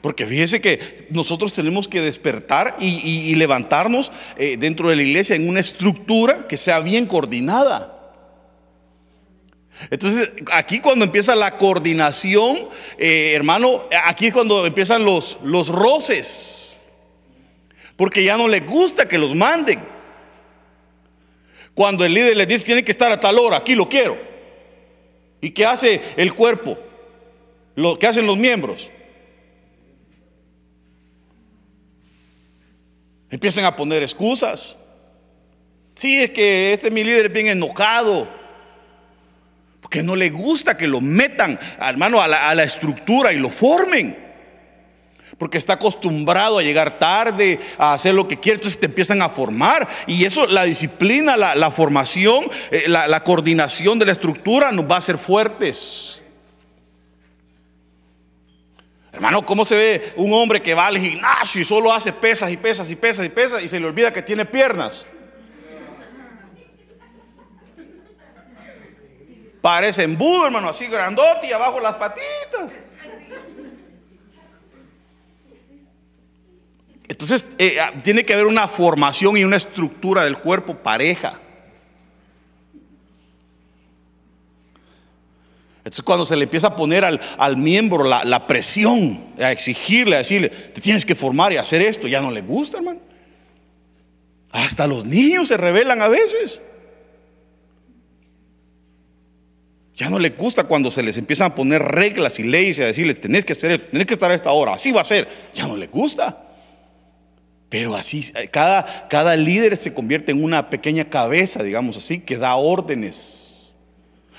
Porque fíjese que nosotros tenemos que despertar y, levantarnos eh, dentro de la iglesia en una estructura que sea bien coordinada. Entonces, aquí cuando empieza la coordinación, eh, hermano, aquí es cuando empiezan los, los roces. Porque ya no le gusta que los manden. Cuando el líder les dice, tiene que estar a tal hora, aquí lo quiero. ¿Y qué hace el cuerpo? Lo que hacen los miembros. Empiezan a poner excusas. Sí, es que este mi líder es bien enojado. Porque no le gusta que lo metan, hermano, a la, estructura y lo formen. Porque está acostumbrado a llegar tarde, a hacer lo que quiere, entonces te empiezan a formar. Y eso, la disciplina, la, formación, eh, la, coordinación de la estructura nos va a hacer fuertes. Hermano, ¿cómo se ve un hombre que va al gimnasio y solo hace pesas y pesas y pesas y pesas y se le olvida que tiene piernas? Parece embudo, hermano, así grandote y abajo las patitas. Entonces, eh, ah, tiene que haber una formación y una estructura del cuerpo pareja. Entonces cuando se le empieza a poner al, miembro la, presión, a exigirle, a decirle, te tienes que formar y hacer esto, ya no le gusta, hermano. Hasta los niños se rebelan a veces. Ya no le gusta cuando se les empiezan a poner reglas y leyes y a decirle, tenés que hacer esto, tenés que estar a esta hora, así va a ser. Ya no le gusta. Pero así, cada, cada líder se convierte en una pequeña cabeza, digamos así, que da órdenes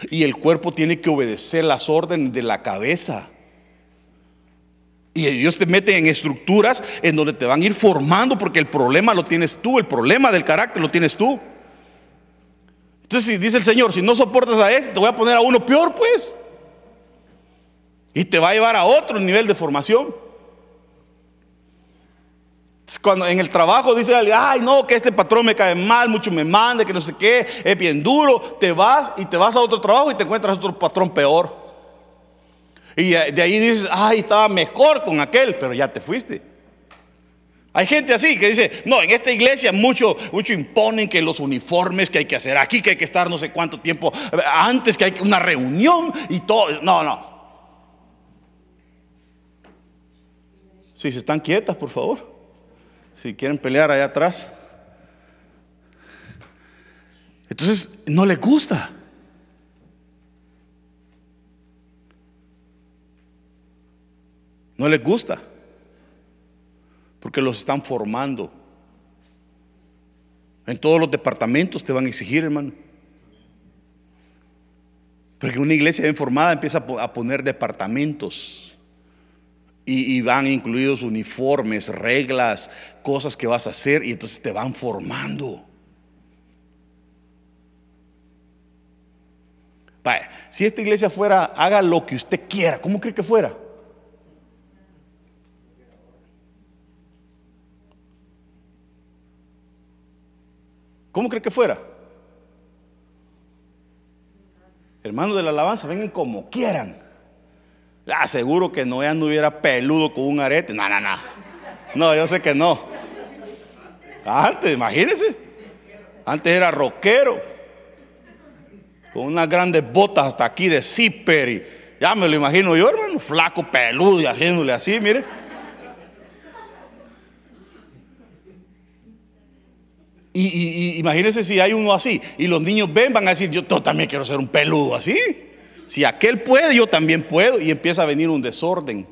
y el cuerpo tiene que obedecer las órdenes de la cabeza. Y Dios te mete en estructuras en donde te van a ir formando porque el problema lo tienes tú, el problema del carácter lo tienes tú. Entonces si dice el Señor, si no soportas a este, te voy a poner a uno peor pues. Y te va a llevar a otro nivel de formación. Cuando en el trabajo dice alguien, ay no, que este patrón me cae mal, mucho me manda, que no sé qué, es bien duro, te vas y te vas a otro trabajo y te encuentras otro patrón peor. Y de ahí dices, ay, estaba mejor con aquel, pero ya te fuiste. Hay gente así que dice, no, en esta iglesia mucho, mucho imponen que los uniformes que hay que hacer aquí, que hay que estar no sé cuánto tiempo antes, que hay una reunión y todo. No, no. Si se están quietas, por favor. Si quieren pelear allá atrás. Entonces, no les gusta. No les gusta. Porque los están formando. En todos los departamentos te van a exigir, hermano. Porque una iglesia bien formada empieza a poner departamentos. Y, van incluidos uniformes, reglas, cosas que vas a hacer y entonces te van formando. si esta iglesia fuera, haga lo que usted quiera, ¿cómo cree que fuera? ¿Cómo cree que fuera? Hermanos de la alabanza, vengan como quieran. Ah, seguro que no hubiera peludo con un arete. No, no, no. No, yo sé que no. Antes, imagínense. Antes era rockero. Con unas grandes botas hasta aquí de zipper. Y ya me lo imagino yo, hermano. Flaco, peludo y haciéndole así, mire. Y, imagínense si hay uno así y los niños ven, van a decir, yo también quiero ser un peludo así. Si aquel puede, yo también puedo. Y empieza a venir un desorden.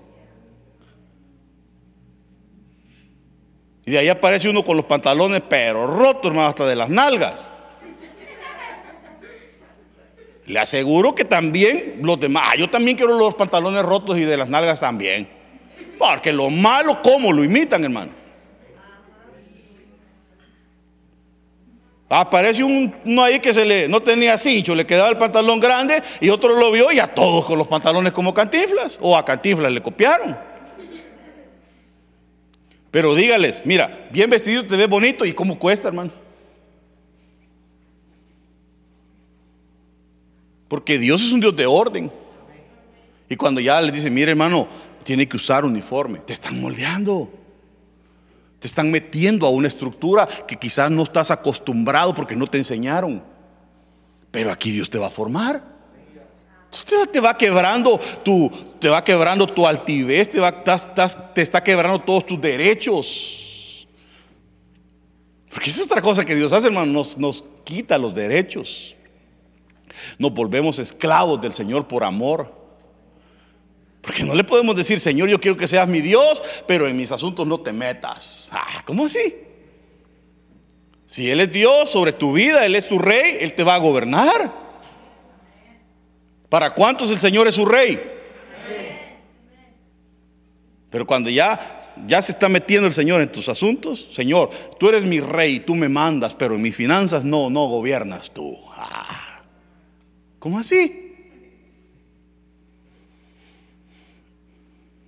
Y de ahí aparece uno con los pantalones, pero rotos, hermano, hasta de las nalgas. Le aseguro que también los demás, ah, yo también quiero los pantalones rotos y de las nalgas también. Porque lo malo, ¿cómo lo imitan, hermano? Aparece uno ahí que se le, no tenía cincho, le quedaba el pantalón grande y otro lo vio y a todos con los pantalones como cantiflas o a cantiflas le copiaron. Pero dígales, mira, bien vestido te ves bonito y cómo cuesta, hermano. Porque Dios es un Dios de orden. Y cuando ya le dice, mire hermano, tiene que usar uniforme, te están moldeando. Te están metiendo a una estructura que quizás no estás acostumbrado porque no te enseñaron. Pero aquí Dios te va a formar. te va quebrando tu, te va quebrando tu altivez, te, va, te está quebrando todos tus derechos. Porque esa es otra cosa que Dios hace, hermano, nos, nos quita los derechos. Nos volvemos esclavos del Señor por amor. Porque no le podemos decir, Señor, yo quiero que seas mi Dios, pero en mis asuntos no te metas. Ah, ¿Cómo así? Si Él es Dios sobre tu vida, Él es tu rey, Él te va a gobernar. ¿Para cuántos el Señor es su rey? Pero cuando ya, ya se está metiendo el Señor en tus asuntos, Señor, tú eres mi rey, tú me mandas, pero en mis finanzas no, no gobiernas tú. Ah, ¿Cómo así?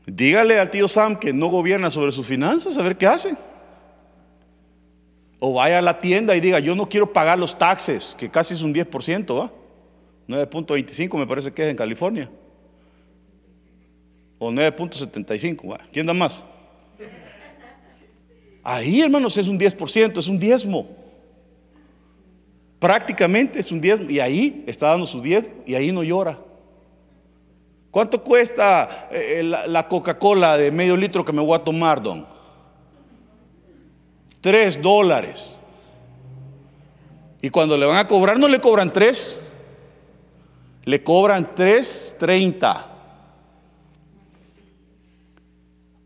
Dígale al tío Sam que no gobierna sobre sus finanzas, a ver qué hace. O vaya a la tienda y diga, yo no quiero pagar los taxes, que casi es un 10%, ¿va? 9.25 me parece que es en California. O 9.75, ¿quién da más? Ahí, hermanos, es un 10%, es un diezmo. Prácticamente es un diezmo. Y ahí está dando su diezmo y ahí no llora. ¿Cuánto cuesta eh, la, Coca-Cola de medio litro que me voy a tomar, don? Tres dólares. Y cuando le van a cobrar, no le cobran tres, le cobran tres treinta.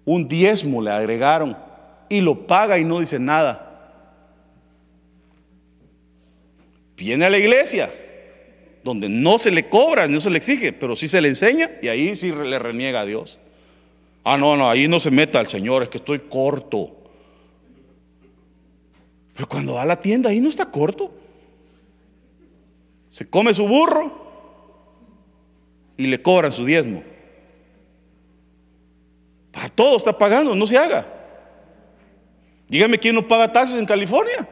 Un diezmo le agregaron y lo paga y no dice nada. Viene a la iglesia donde no se le cobra, no se le exige, pero sí se le enseña y ahí sí le reniega a Dios. Ah, no, no, ahí no se meta al Señor, es que estoy corto. Pero cuando va a la tienda, ahí no está corto. Se come su burro y le cobran su diezmo. Para todo está pagando, no se haga. Dígame quién no paga taxes en California.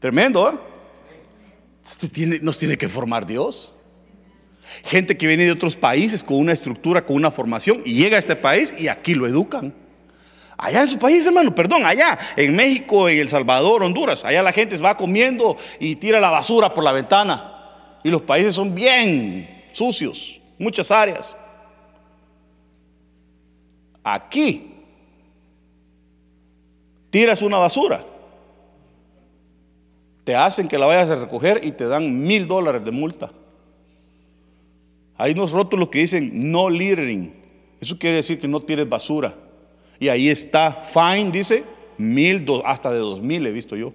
Tremendo, ¿eh? Nos tiene que formar Dios. Gente que viene de otros países con una estructura, con una formación, y llega a este país y aquí lo educan. Allá en su país, hermano, perdón, allá en México, en El Salvador, Honduras, allá la gente va comiendo y tira la basura por la ventana. Y los países son bien sucios, muchas áreas. Aquí tiras una basura te hacen que la vayas a recoger y te dan mil dólares de multa. Hay unos rótulos que dicen no littering. Eso quiere decir que no tires basura. Y ahí está, fine, dice, mil, hasta de dos mil he visto yo.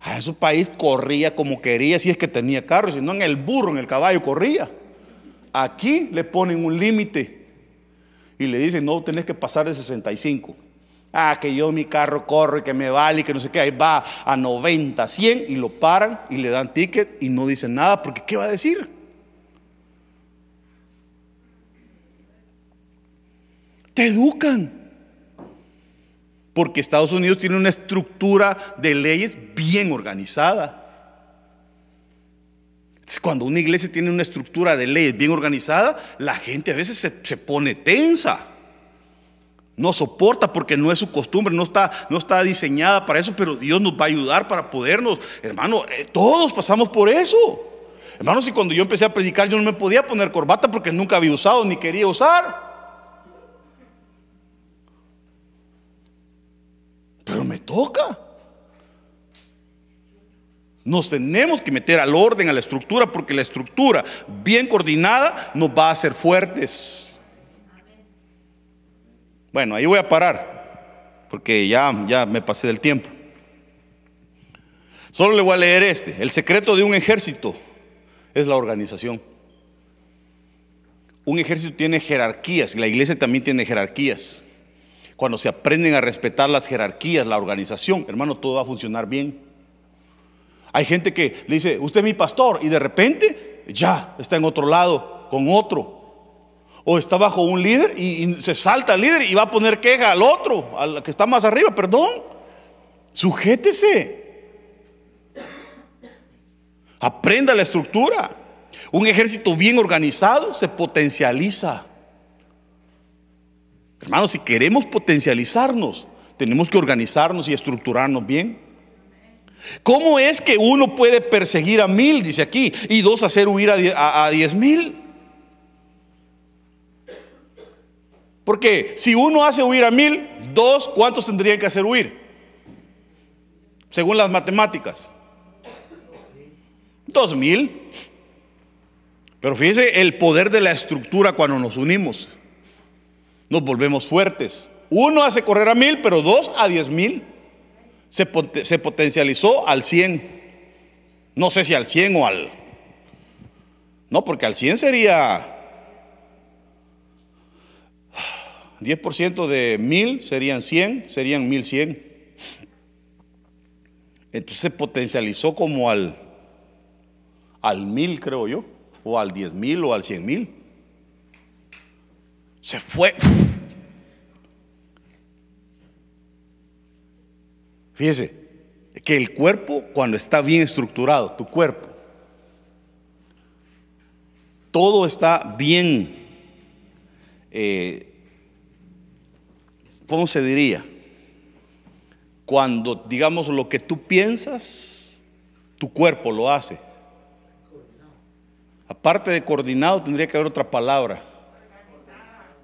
A ese país corría como quería, si es que tenía carro, si no en el burro, en el caballo corría. Aquí le ponen un límite y le dicen, no, tenés que pasar de 65. Ah, que yo mi carro corro y que me vale y que no sé qué. Ahí va a 90, 100 y lo paran y le dan ticket y no dicen nada porque ¿qué va a decir? Te educan. Porque Estados Unidos tiene una estructura de leyes bien organizada. Cuando una iglesia tiene una estructura de leyes bien organizada, la gente a veces se, se pone tensa. No soporta porque no es su costumbre, no está, no está diseñada para eso, pero Dios nos va a ayudar para podernos. Hermano, eh, todos pasamos por eso. Hermano, si cuando yo empecé a predicar yo no me podía poner corbata porque nunca había usado ni quería usar. Pero me toca. Nos tenemos que meter al orden, a la estructura, porque la estructura bien coordinada nos va a hacer fuertes. Bueno, ahí voy a parar, porque ya, ya me pasé del tiempo. Solo le voy a leer este. El secreto de un ejército es la organización. Un ejército tiene jerarquías, la iglesia también tiene jerarquías. Cuando se aprenden a respetar las jerarquías, la organización, hermano, todo va a funcionar bien. Hay gente que le dice, usted es mi pastor, y de repente ya está en otro lado, con otro o está bajo un líder y, se salta al líder y va a poner queja al otro, al que está más arriba, perdón. Sujétese. Aprenda la estructura. Un ejército bien organizado se potencializa. Hermanos, si queremos potencializarnos, tenemos que organizarnos y estructurarnos bien. ¿Cómo es que uno puede perseguir a mil, dice aquí, y dos hacer huir a diez mil? Porque si uno hace huir a mil, dos, ¿cuántos tendrían que hacer huir? Según las matemáticas. Dos mil. Pero fíjese el poder de la estructura cuando nos unimos. Nos volvemos fuertes. Uno hace correr a mil, pero dos a diez mil. Se, se potencializó al cien. No sé si al cien o al... No, porque al cien sería 10% de mil serían 100, serían 1100. Entonces se potencializó como al, al mil, creo yo, o al 10 mil o al 100 mil. Se fue. Fíjese, que el cuerpo, cuando está bien estructurado, tu cuerpo, todo está bien eh, ¿cómo se diría? Cuando, digamos, lo que tú piensas, tu cuerpo lo hace. Aparte de coordinado, tendría que haber otra palabra.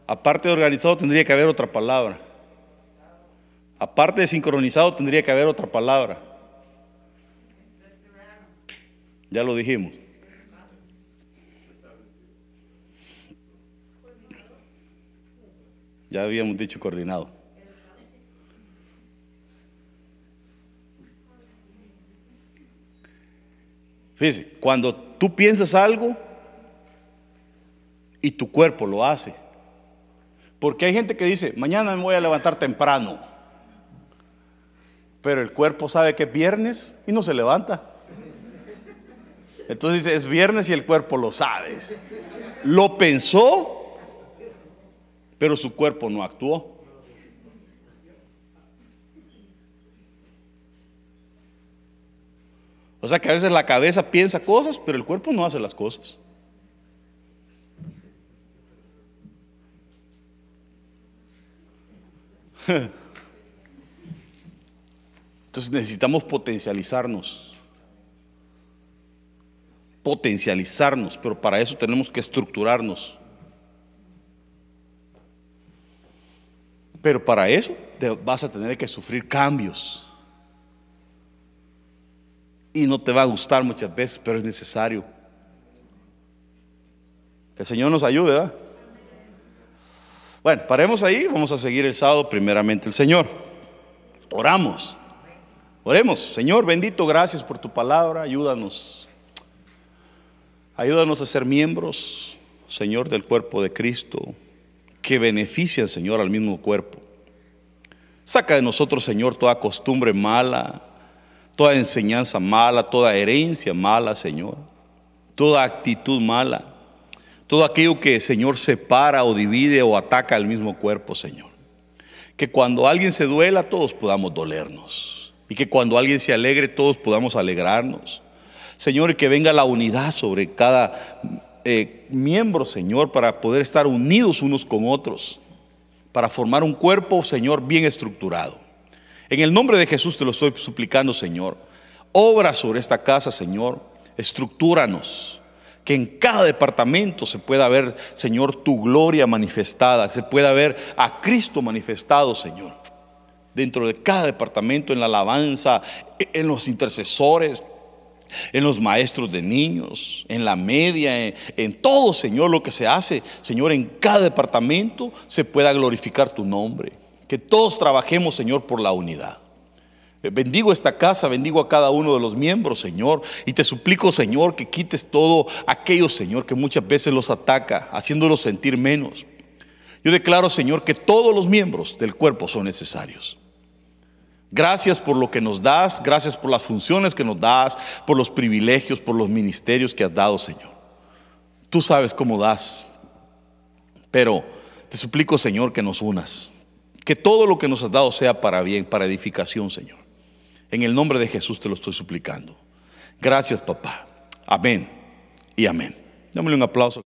Aparte de organizado, tendría que haber otra palabra. Aparte de sincronizado, tendría que haber otra palabra. Ya lo dijimos. Ya habíamos dicho coordinado. Fíjese, cuando tú piensas algo y tu cuerpo lo hace. Porque hay gente que dice, mañana me voy a levantar temprano. Pero el cuerpo sabe que es viernes y no se levanta. Entonces dice, es viernes y el cuerpo lo sabe. Lo pensó pero su cuerpo no actuó. O sea que a veces la cabeza piensa cosas, pero el cuerpo no hace las cosas. Entonces necesitamos potencializarnos. Potencializarnos, pero para eso tenemos que estructurarnos. Pero para eso vas a tener que sufrir cambios. Y no te va a gustar muchas veces, pero es necesario. Que el Señor nos ayude, ¿verdad? Bueno, paremos ahí, vamos a seguir el sábado primeramente el Señor. Oramos. Oremos, Señor bendito, gracias por tu palabra, ayúdanos. Ayúdanos a ser miembros, Señor, del cuerpo de Cristo que beneficia, Señor, al mismo cuerpo. Saca de nosotros, Señor, toda costumbre mala, toda enseñanza mala, toda herencia mala, Señor, toda actitud mala. Todo aquello que, Señor, separa o divide o ataca al mismo cuerpo, Señor. Que cuando alguien se duela, todos podamos dolernos. Y que cuando alguien se alegre, todos podamos alegrarnos. Señor, que venga la unidad sobre cada eh, miembro, Señor, para poder estar unidos unos con otros. Para formar un cuerpo, Señor, bien estructurado. En el nombre de Jesús te lo estoy suplicando, Señor. Obra sobre esta casa, Señor. Estructúranos que en cada departamento se pueda ver, Señor, tu gloria manifestada, se pueda ver a Cristo manifestado, Señor. Dentro de cada departamento, en la alabanza, en los intercesores, en los maestros de niños, en la media, en, todo, Señor, lo que se hace, Señor, en cada departamento se pueda glorificar tu nombre. Que todos trabajemos, Señor, por la unidad. Eh, bendigo esta casa, bendigo a cada uno de los miembros, Señor. Y te suplico, Señor, que quites todo aquello, Señor, que muchas veces los ataca, haciéndolos sentir menos. Yo declaro, Señor, que todos los miembros del cuerpo son necesarios. Gracias por lo que nos das, gracias por las funciones que nos das, por los privilegios, por los ministerios que has dado, Señor. Tú sabes cómo das, pero te suplico, Señor, que nos unas. Que todo lo que nos has dado sea para bien, para edificación, Señor. En el nombre de Jesús te lo estoy suplicando. Gracias, papá. Amén y amén. Dámele un aplauso.